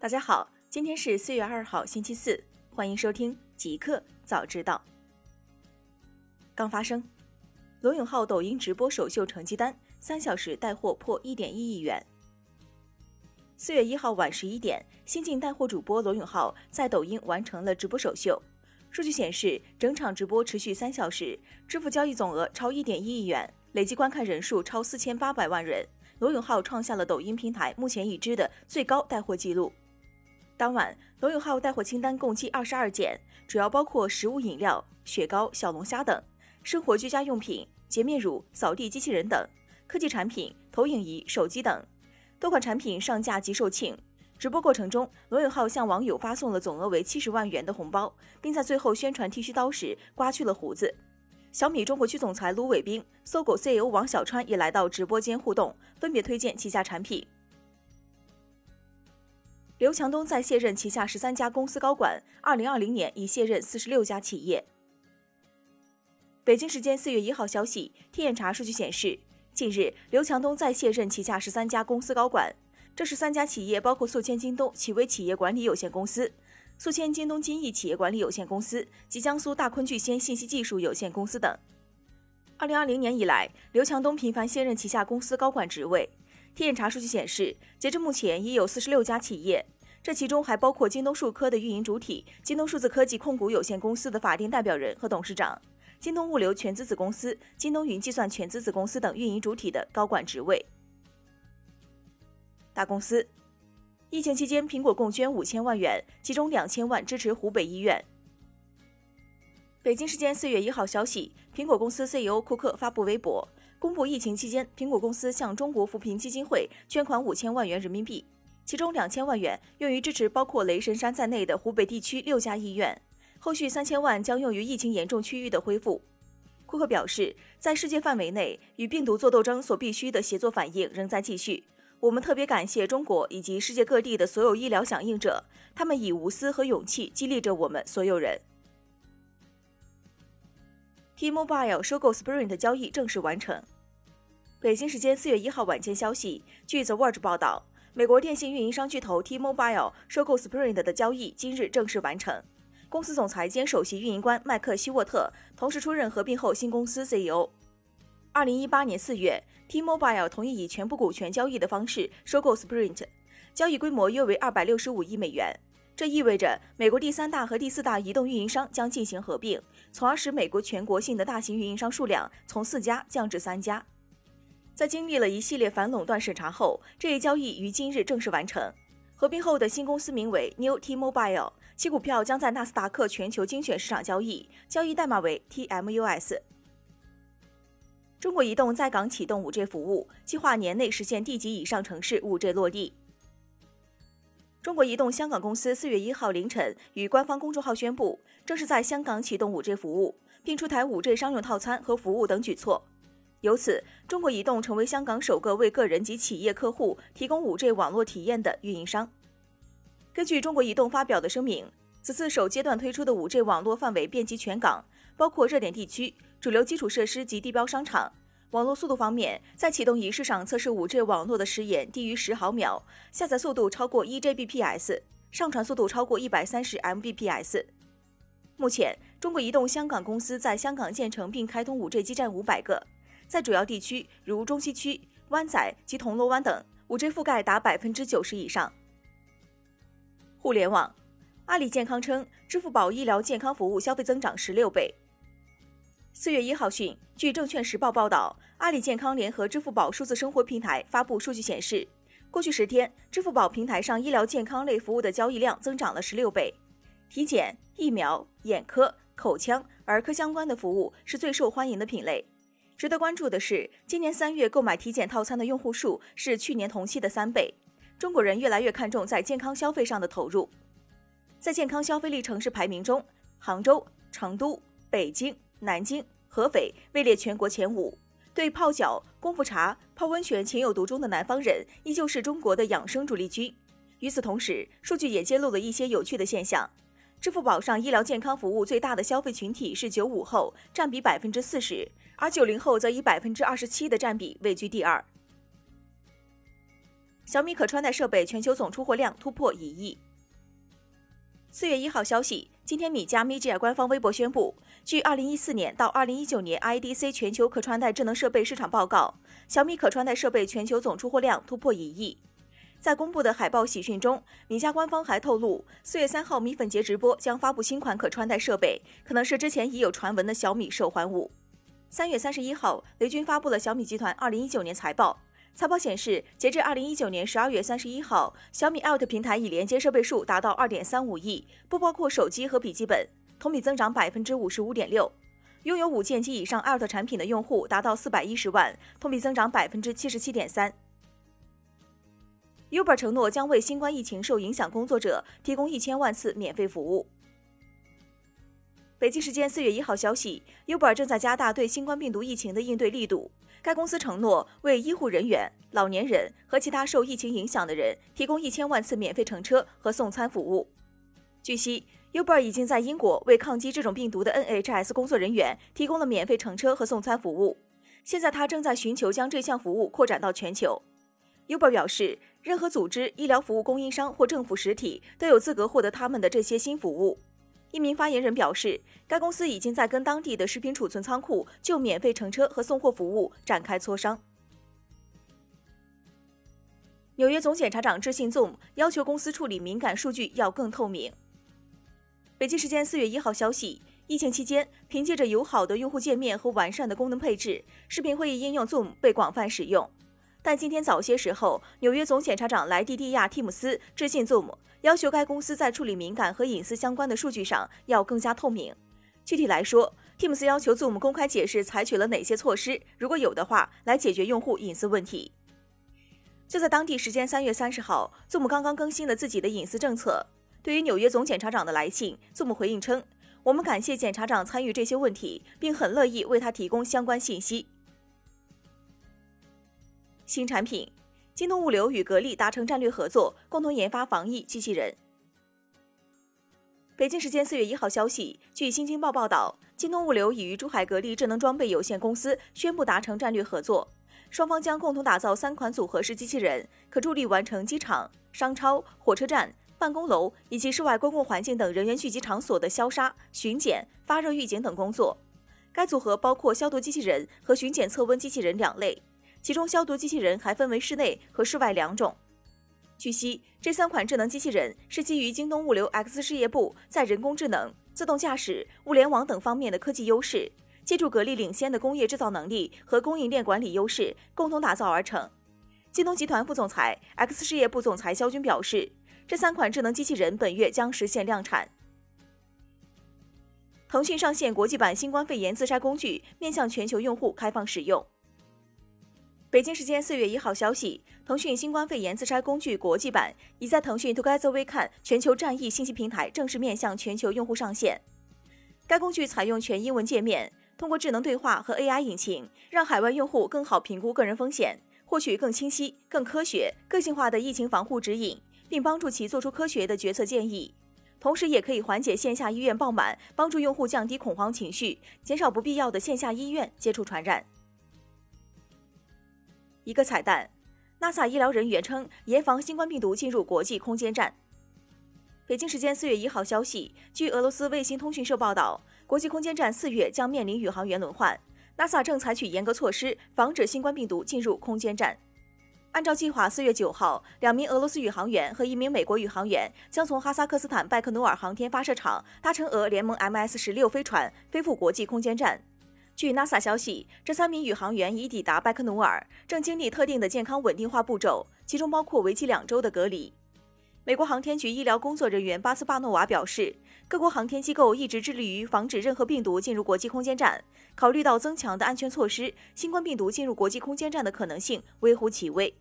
大家好，今天是四月二号，星期四，欢迎收听极客早知道。刚发生，罗永浩抖音直播首秀成绩单，三小时带货破一点一亿元。四月一号晚十一点，新晋带货主播罗永浩在抖音完成了直播首秀。数据显示，整场直播持续三小时，支付交易总额超一点一亿元，累计观看人数超四千八百万人。罗永浩创下了抖音平台目前已知的最高带货记录。当晚，罗永浩带货清单共计二十二件，主要包括食物饮料、雪糕、小龙虾等；生活居家用品、洁面乳、扫地机器人等；科技产品、投影仪、手机等。多款产品上架即售罄。直播过程中，罗永浩向网友发送了总额为七十万元的红包，并在最后宣传剃须刀时刮去了胡子。小米中国区总裁卢伟冰、搜狗 CEO 王小川也来到直播间互动，分别推荐旗下产品。刘强东在卸任旗下十三家公司高管，二零二零年已卸任四十六家企业。北京时间四月一号消息，天眼查数据显示，近日刘强东在卸任旗下十三家公司高管，这十三家企业包括宿迁京东企微企业管理有限公司、宿迁京东金益企业管理有限公司及江苏大坤聚仙信息技术有限公司等。二零二零年以来，刘强东频繁卸任旗下公司高管职位。天眼查数据显示，截至目前已有四十六家企业，这其中还包括京东数科的运营主体京东数字科技控股有限公司的法定代表人和董事长，京东物流全资子公司、京东云计算全资子公司等运营主体的高管职位。大公司，疫情期间，苹果共捐五千万元，其中两千万支持湖北医院。北京时间四月一号消息，苹果公司 CEO 库克发布微博。公布疫情期间，苹果公司向中国扶贫基金会捐款五千万元人民币，其中两千万元用于支持包括雷神山在内的湖北地区六家医院，后续三千万将用于疫情严重区域的恢复。库克表示，在世界范围内与病毒作斗争所必须的协作反应仍在继续。我们特别感谢中国以及世界各地的所有医疗响应者，他们以无私和勇气激励着我们所有人。T-Mobile 收购 Sprint 交易正式完成。北京时间四月一号晚间消息，据 The Verge 报道，美国电信运营商巨头 T-Mobile 收购 Sprint 的交易今日正式完成。公司总裁兼首席运营官麦克希沃特同时出任合并后新公司 CEO。二零一八年四月，T-Mobile 同意以全部股权交易的方式收购 Sprint，交易规模约为二百六十五亿美元。这意味着美国第三大和第四大移动运营商将进行合并，从而使美国全国性的大型运营商数量从四家降至三家。在经历了一系列反垄断审查后，这一交易于今日正式完成。合并后的新公司名为 New T-Mobile，其股票将在纳斯达克全球精选市场交易，交易代码为 TMUS。中国移动在港启动 5G 服务，计划年内实现地级以上城市 5G 落地。中国移动香港公司四月一号凌晨与官方公众号宣布，正式在香港启动 5G 服务，并出台 5G 商用套餐和服务等举措。由此，中国移动成为香港首个为个人及企业客户提供 5G 网络体验的运营商。根据中国移动发表的声明，此次首阶段推出的 5G 网络范围遍及全港，包括热点地区、主流基础设施及地标商场。网络速度方面，在启动仪式上测试 5G 网络的时延低于十毫秒，下载速度超过一 Gbps，上传速度超过一百三十 Mbps。目前，中国移动香港公司在香港建成并开通 5G 基站五百个，在主要地区如中西区、湾仔及铜锣湾等，5G 覆盖达百分之九十以上。互联网，阿里健康称，支付宝医疗健康服务消费增长十六倍。四月一号讯，据证券时报报道，阿里健康联合支付宝数字生活平台发布数据显示，过去十天，支付宝平台上医疗健康类服务的交易量增长了十六倍。体检、疫苗、眼科、口腔、儿科相关的服务是最受欢迎的品类。值得关注的是，今年三月购买体检套餐的用户数是去年同期的三倍。中国人越来越看重在健康消费上的投入。在健康消费力城市排名中，杭州、成都、北京。南京、合肥位列全国前五。对泡脚、功夫茶、泡温泉情有独钟的南方人，依旧是中国的养生主力军。与此同时，数据也揭露了一些有趣的现象：支付宝上医疗健康服务最大的消费群体是九五后，占比百分之四十，而九零后则以百分之二十七的占比位居第二。小米可穿戴设备全球总出货量突破一亿。四月一号消息，今天米家 Media 官方微博宣布，据二零一四年到二零一九年 IDC 全球可穿戴智能设备市场报告，小米可穿戴设备全球总出货量突破一亿。在公布的海报喜讯中，米家官方还透露，四月三号米粉节直播将发布新款可穿戴设备，可能是之前已有传闻的小米手环五。三月三十一号，雷军发布了小米集团二零一九年财报。财报显示，截至二零一九年十二月三十一号，小米 Out 平台已连接设备数达到二点三五亿，不包括手机和笔记本，同比增长百分之五十五点六。拥有五件及以上 Out 产品的用户达到四百一十万，同比增长百分之七十七点三。Uber 承诺将为新冠疫情受影响工作者提供一千万次免费服务。北京时间四月一号消息，Uber 正在加大对新冠病毒疫情的应对力度。该公司承诺为医护人员、老年人和其他受疫情影响的人提供一千万次免费乘车和送餐服务。据悉，Uber 已经在英国为抗击这种病毒的 NHS 工作人员提供了免费乘车和送餐服务。现在，他正在寻求将这项服务扩展到全球。Uber 表示，任何组织、医疗服务供应商或政府实体都有资格获得他们的这些新服务。一名发言人表示，该公司已经在跟当地的食品储存仓库就免费乘车和送货服务展开磋商。纽约总检察长致信 Zoom，要求公司处理敏感数据要更透明。北京时间四月一号消息，疫情期间，凭借着友好的用户界面和完善的功能配置，视频会议应用 Zoom 被广泛使用。但今天早些时候，纽约总检察长莱蒂蒂亚·蒂姆斯致信 Zoom，要求该公司在处理敏感和隐私相关的数据上要更加透明。具体来说，蒂姆斯要求 Zoom 公开解释采取了哪些措施，如果有的话，来解决用户隐私问题。就在当地时间三月三十号，Zoom 刚刚更新了自己的隐私政策。对于纽约总检察长的来信，Zoom 回应称：“我们感谢检察长参与这些问题，并很乐意为他提供相关信息。”新产品，京东物流与格力达成战略合作，共同研发防疫机器人。北京时间四月一号消息，据新京报报道，京东物流已与珠海格力智能装备有限公司宣布达成战略合作，双方将共同打造三款组合式机器人，可助力完成机场、商超、火车站、办公楼以及室外公共环境等人员聚集场所的消杀、巡检、发热预警等工作。该组合包括消毒机器人和巡检测温机器人两类。其中，消毒机器人还分为室内和室外两种。据悉，这三款智能机器人是基于京东物流 X 事业部在人工智能、自动驾驶、物联网等方面的科技优势，借助格力领先的工业制造能力和供应链管理优势，共同打造而成。京东集团副总裁、X 事业部总裁肖军表示，这三款智能机器人本月将实现量产。腾讯上线国际版新冠肺炎自筛工具，面向全球用户开放使用。北京时间四月一号消息，腾讯新冠肺炎自筛工具国际版已在腾讯 Together We Can 全球战役信息平台正式面向全球用户上线。该工具采用全英文界面，通过智能对话和 AI 引擎，让海外用户更好评估个人风险，获取更清晰、更科学、个性化的疫情防护指引，并帮助其做出科学的决策建议。同时，也可以缓解线下医院爆满，帮助用户降低恐慌情绪，减少不必要的线下医院接触传染。一个彩蛋，NASA 医疗人员称严防新冠病毒进入国际空间站。北京时间四月一号消息，据俄罗斯卫星通讯社报道，国际空间站四月将面临宇航员轮换，NASA 正采取严格措施防止新冠病毒进入空间站。按照计划，四月九号，两名俄罗斯宇航员和一名美国宇航员将从哈萨克斯坦拜克努尔航天发射场搭乘俄联盟 MS 十六飞船飞赴国际空间站。据 NASA 消息，这三名宇航员已抵达拜克努尔，正经历特定的健康稳定化步骤，其中包括为期两周的隔离。美国航天局医疗工作人员巴斯巴诺娃表示，各国航天机构一直致力于防止任何病毒进入国际空间站。考虑到增强的安全措施，新冠病毒进入国际空间站的可能性微乎其微。